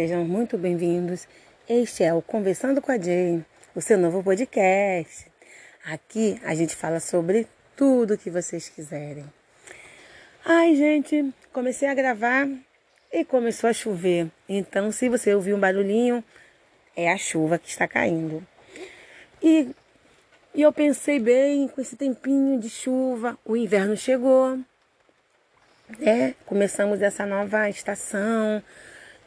sejam muito bem-vindos. Este é o Conversando com a Jane, o seu novo podcast. Aqui a gente fala sobre tudo que vocês quiserem. Ai, gente, comecei a gravar e começou a chover. Então, se você ouvir um barulhinho, é a chuva que está caindo. E, e eu pensei bem, com esse tempinho de chuva, o inverno chegou. É, começamos essa nova estação,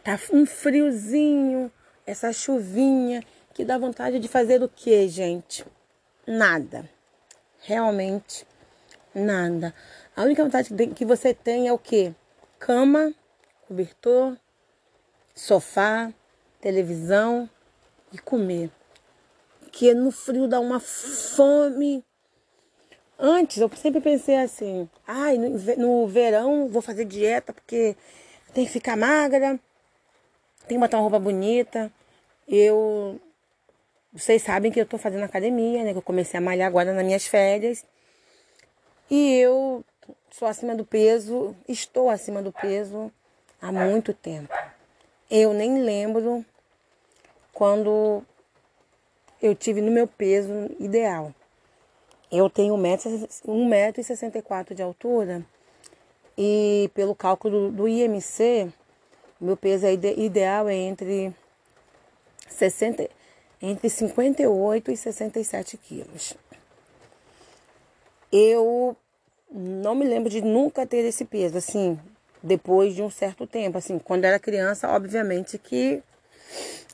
Tá um friozinho, essa chuvinha que dá vontade de fazer o que, gente? Nada. Realmente nada. A única vontade que você tem é o que? Cama, cobertor, sofá, televisão e comer. Que no frio dá uma fome. Antes eu sempre pensei assim: ai, no, no verão vou fazer dieta porque tem que ficar magra tem que botar uma roupa bonita. Eu. Vocês sabem que eu tô fazendo academia, né? Que eu comecei a malhar agora nas minhas férias. E eu sou acima do peso, estou acima do peso há muito tempo. Eu nem lembro quando eu tive no meu peso ideal. Eu tenho 1,64m de altura e pelo cálculo do IMC, meu peso ideal é entre, 60, entre 58 e 67 quilos. Eu não me lembro de nunca ter esse peso, assim, depois de um certo tempo. Assim, quando era criança, obviamente que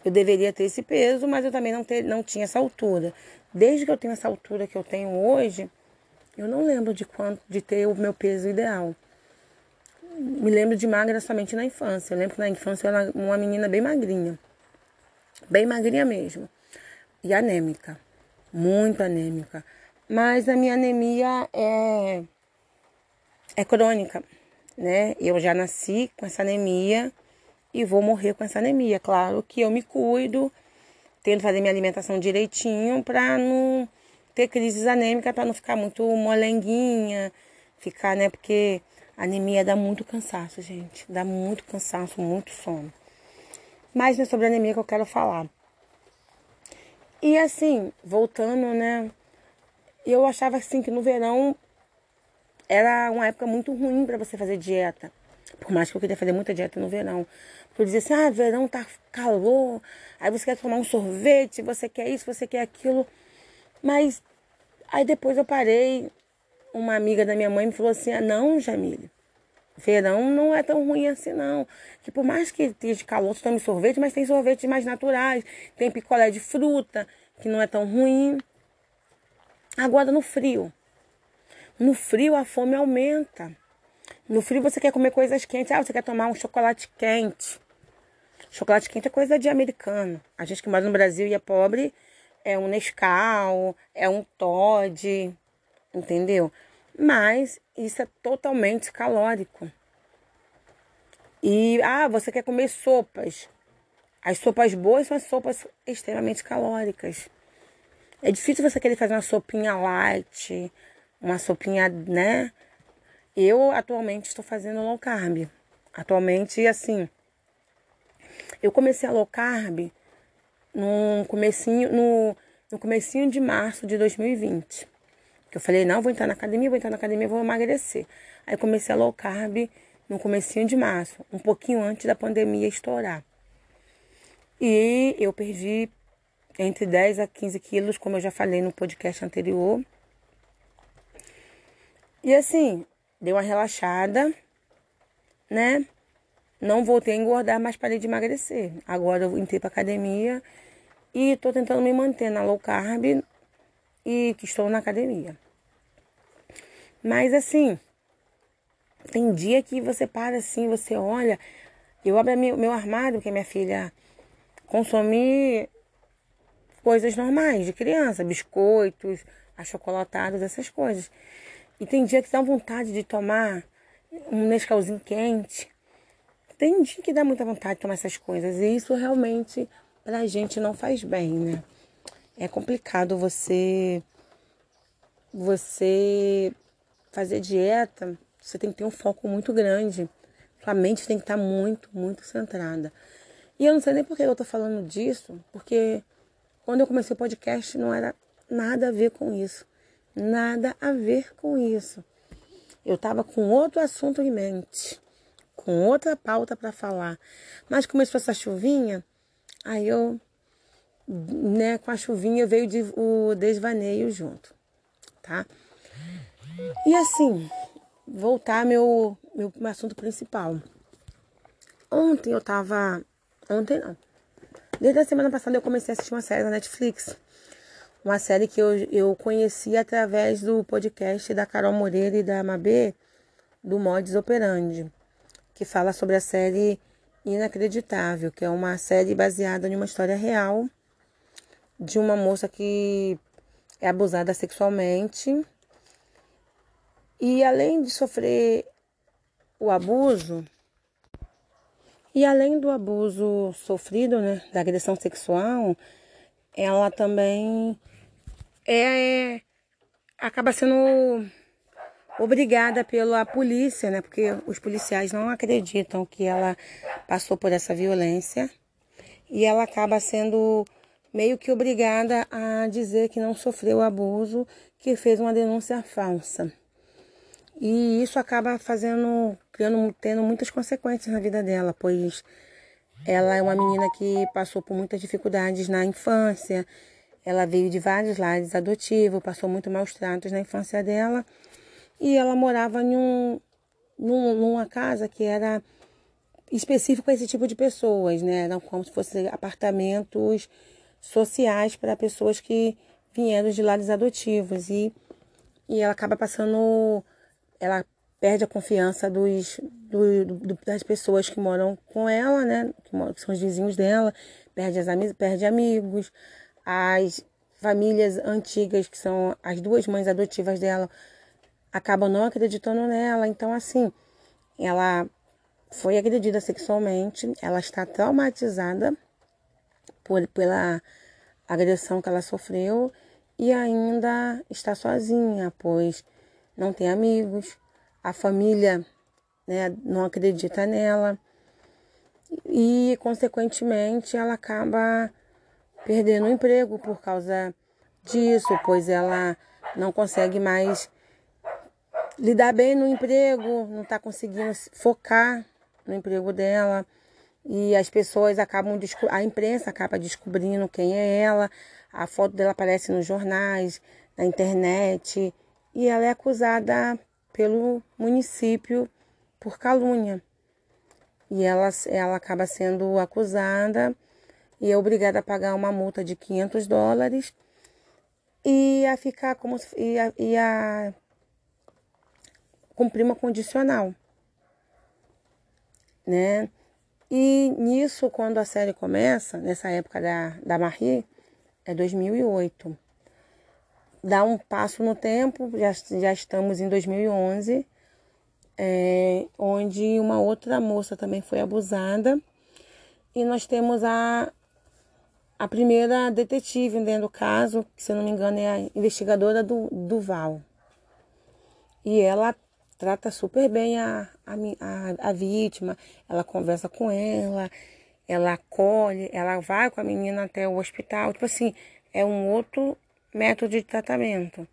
eu deveria ter esse peso, mas eu também não, ter, não tinha essa altura. Desde que eu tenho essa altura que eu tenho hoje, eu não lembro de quanto de ter o meu peso ideal me lembro de magra somente na infância. Eu lembro que na infância eu era uma menina bem magrinha. Bem magrinha mesmo. E anêmica. Muito anêmica. Mas a minha anemia é, é crônica, né? Eu já nasci com essa anemia e vou morrer com essa anemia. Claro que eu me cuido, tento fazer minha alimentação direitinho para não ter crises anêmicas, para não ficar muito molenguinha, ficar, né? Porque Anemia dá muito cansaço, gente. Dá muito cansaço, muito sono. Mas é sobre anemia que eu quero falar. E assim, voltando, né? Eu achava assim que no verão era uma época muito ruim para você fazer dieta. Por mais que eu queria fazer muita dieta no verão. Eu dizia assim, ah, verão tá calor, aí você quer tomar um sorvete, você quer isso, você quer aquilo. Mas aí depois eu parei, uma amiga da minha mãe me falou assim: ah, não, Jamile, verão não é tão ruim assim, não. Que por mais que esteja calor, você tome sorvete, mas tem sorvetes mais naturais, tem picolé de fruta, que não é tão ruim. Agora no frio. No frio a fome aumenta. No frio você quer comer coisas quentes. Ah, você quer tomar um chocolate quente. Chocolate quente é coisa de americano. A gente que mora no Brasil e é pobre é um Nescau, é um Todd, entendeu? Mas isso é totalmente calórico. E ah, você quer comer sopas. As sopas boas são as sopas extremamente calóricas. É difícil você querer fazer uma sopinha light, uma sopinha, né? Eu atualmente estou fazendo low carb. Atualmente, assim, eu comecei a low carb no comecinho, no, no comecinho de março de 2020. Que eu falei, não, vou entrar na academia, vou entrar na academia, vou emagrecer. Aí comecei a low carb no comecinho de março, um pouquinho antes da pandemia estourar. E eu perdi entre 10 a 15 quilos, como eu já falei no podcast anterior. E assim, deu uma relaxada, né? Não voltei a engordar, mas parei de emagrecer. Agora eu entrei pra academia e tô tentando me manter na low carb e que estou na academia. Mas assim, tem dia que você para assim, você olha, eu abro meu, meu armário, que minha filha consome coisas normais de criança, biscoitos, achocolatados, essas coisas. E tem dia que dá vontade de tomar um Nescauzinho quente. Tem dia que dá muita vontade de tomar essas coisas. E isso realmente pra gente não faz bem, né? É complicado você você fazer dieta, você tem que ter um foco muito grande. Sua mente tem que estar muito, muito centrada. E eu não sei nem por que eu tô falando disso, porque quando eu comecei o podcast não era nada a ver com isso. Nada a ver com isso. Eu tava com outro assunto em mente, com outra pauta para falar. Mas começou essa chuvinha, aí eu, né, com a chuvinha veio de, o desvaneio junto, tá? E assim, voltar meu, meu, assunto principal. Ontem eu tava. Ontem não. Desde a semana passada eu comecei a assistir uma série na Netflix. Uma série que eu, eu conheci através do podcast da Carol Moreira e da Mabê, do Mods Operandi, que fala sobre a série Inacreditável, que é uma série baseada em uma história real de uma moça que é abusada sexualmente e além de sofrer o abuso, e além do abuso sofrido, né, da agressão sexual, ela também é, é acaba sendo obrigada pela polícia, né? Porque os policiais não acreditam que ela passou por essa violência e ela acaba sendo meio que obrigada a dizer que não sofreu abuso, que fez uma denúncia falsa. E isso acaba fazendo, criando, tendo muitas consequências na vida dela, pois ela é uma menina que passou por muitas dificuldades na infância. Ela veio de vários lares adotivos, passou muito maus tratos na infância dela. E ela morava em um, num, numa casa que era específico a esse tipo de pessoas, né? Eram como se fossem apartamentos sociais para pessoas que vieram de lares adotivos. E, e ela acaba passando ela perde a confiança dos, do, do, das pessoas que moram com ela, né? Que, são os vizinhos dela, perde, as, perde amigos, as famílias antigas, que são as duas mães adotivas dela, acabam não acreditando nela. Então, assim, ela foi agredida sexualmente, ela está traumatizada por, pela agressão que ela sofreu e ainda está sozinha, pois não tem amigos, a família né, não acredita nela e, consequentemente, ela acaba perdendo o emprego por causa disso, pois ela não consegue mais lidar bem no emprego, não está conseguindo focar no emprego dela e as pessoas acabam a imprensa acaba descobrindo quem é ela, a foto dela aparece nos jornais, na internet e ela é acusada pelo município por calúnia. E ela, ela acaba sendo acusada e é obrigada a pagar uma multa de 500 dólares e a ficar como e a, e a cumprir uma condicional, né? E nisso, quando a série começa, nessa época da, da Marie, é 2008 dar um passo no tempo, já, já estamos em 2011, é, onde uma outra moça também foi abusada. E nós temos a, a primeira detetive dentro do caso, que se eu não me engano é a investigadora do, do Val. E ela trata super bem a, a, a, vítima, ela conversa com ela, ela acolhe, ela vai com a menina até o hospital. Tipo assim, é um outro método de tratamento,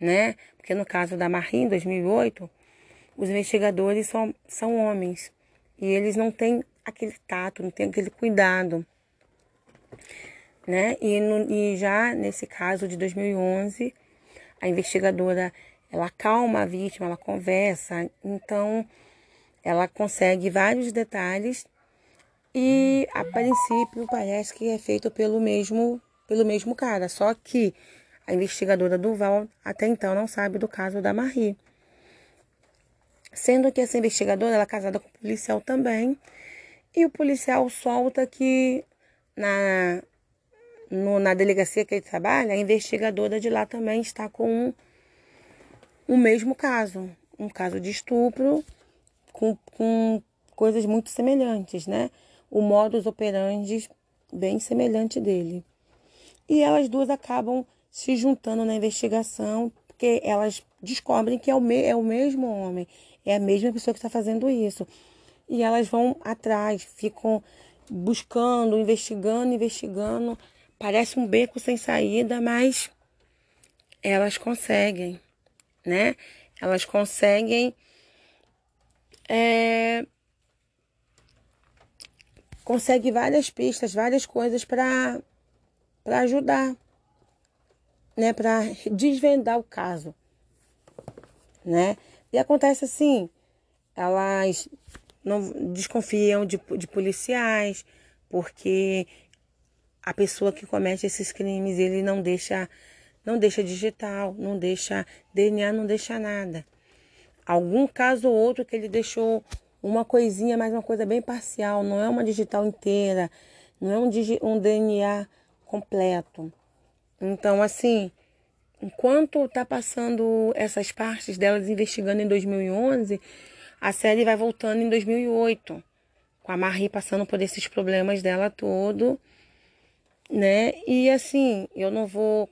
né? Porque no caso da Marie, em 2008, os investigadores são, são homens e eles não têm aquele tato, não têm aquele cuidado, né? E, no, e já nesse caso de 2011, a investigadora ela acalma a vítima, ela conversa, então ela consegue vários detalhes e a princípio parece que é feito pelo mesmo pelo mesmo cara. Só que a investigadora Duval até então não sabe do caso da Marie. Sendo que essa investigadora ela é casada com o policial também. E o policial solta que na, no, na delegacia que ele trabalha, a investigadora de lá também está com o mesmo caso. Um caso de estupro com, com coisas muito semelhantes, né? O modus operandi bem semelhante dele. E elas duas acabam se juntando na investigação, porque elas descobrem que é o, me, é o mesmo homem, é a mesma pessoa que está fazendo isso. E elas vão atrás, ficam buscando, investigando, investigando. Parece um beco sem saída, mas elas conseguem, né? Elas conseguem é, consegue várias pistas, várias coisas para para ajudar, né, para desvendar o caso, né? E acontece assim, elas não desconfiam de, de policiais, porque a pessoa que comete esses crimes, ele não deixa não deixa digital, não deixa DNA, não deixa nada. Algum caso ou outro que ele deixou uma coisinha, mas uma coisa bem parcial, não é uma digital inteira, não é um, um DNA completo. Então, assim, enquanto tá passando essas partes delas investigando em 2011, a série vai voltando em 2008, com a Marie passando por esses problemas dela todo, né? E assim, eu não vou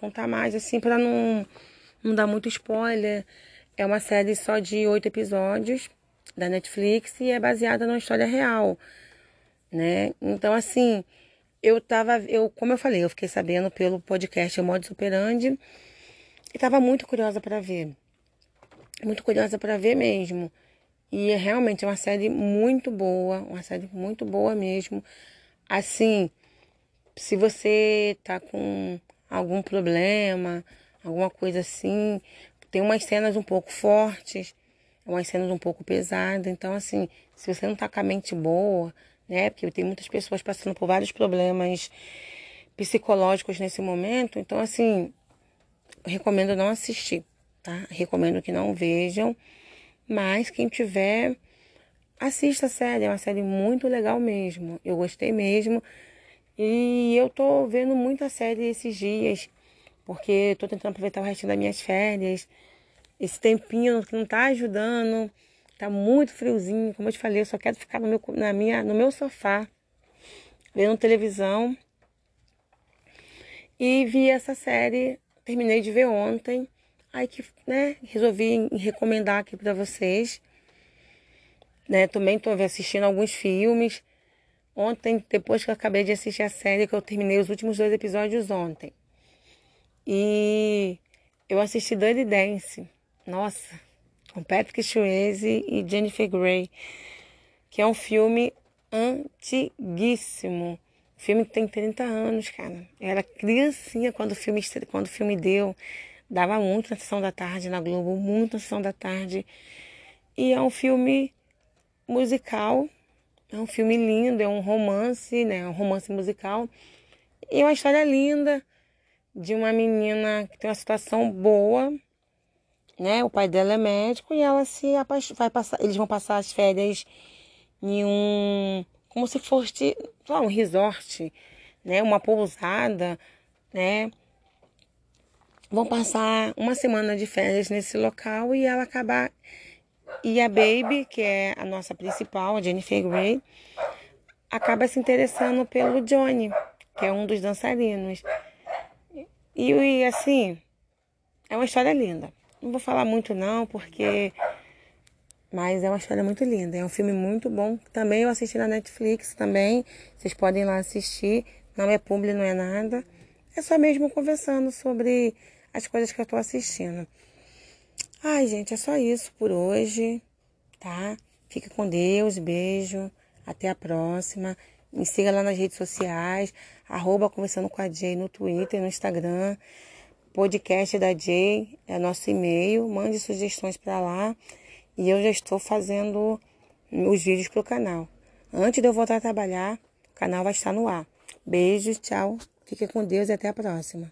contar mais assim para não não dar muito spoiler. É uma série só de oito episódios da Netflix e é baseada numa história real, né? Então assim, eu tava, eu como eu falei, eu fiquei sabendo pelo podcast Modus Operandi e tava muito curiosa para ver. Muito curiosa para ver mesmo. E é realmente uma série muito boa, uma série muito boa mesmo. Assim, se você tá com algum problema, alguma coisa assim, tem umas cenas um pouco fortes, umas cenas um pouco pesadas. Então, assim, se você não tá com a mente boa, né? Porque tem muitas pessoas passando por vários problemas psicológicos nesse momento. Então, assim, recomendo não assistir, tá? Recomendo que não vejam. Mas quem tiver, assista a série. É uma série muito legal mesmo. Eu gostei mesmo. E eu tô vendo muita série esses dias, porque tô tentando aproveitar o resto das minhas férias. Esse tempinho que não tá ajudando, tá muito friozinho. Como eu te falei, eu só quero ficar no meu, na minha, no meu sofá, vendo televisão. E vi essa série, terminei de ver ontem. Aí que, né, resolvi recomendar aqui para vocês. Né, também estou assistindo alguns filmes. Ontem, depois que eu acabei de assistir a série, que eu terminei os últimos dois episódios ontem. E eu assisti Dirty Dance. Nossa, com Patrick Swayze e Jennifer Grey, que é um filme antiguíssimo. Filme que tem 30 anos, cara. Eu era criancinha quando o filme, quando o filme deu. Dava muito na sessão da tarde na Globo, muito na sessão da tarde. E é um filme musical, é um filme lindo, é um romance, né? Um romance musical. E uma história linda de uma menina que tem uma situação boa, né? O pai dela é médico e ela se vai passar, eles vão passar as férias em um como se fosse um resort, né? Uma pousada, né? vão passar uma semana de férias nesse local e ela acabar. E a Baby, que é a nossa principal, a Jennifer Grey, acaba se interessando pelo Johnny, que é um dos dançarinos. E, e assim, é uma história linda. Não vou falar muito não, porque. Mas é uma história muito linda. É um filme muito bom. Também eu assisti na Netflix também. Vocês podem ir lá assistir. Não é publi, não é nada. É só mesmo conversando sobre as coisas que eu tô assistindo. Ai, gente, é só isso por hoje, tá? Fica com Deus, beijo, até a próxima. Me siga lá nas redes sociais, arroba conversando com a Jay no Twitter, no Instagram. Podcast da Jay é nosso e-mail. Mande sugestões para lá. E eu já estou fazendo os vídeos pro canal. Antes de eu voltar a trabalhar, o canal vai estar no ar. Beijo, tchau. Fique com Deus e até a próxima.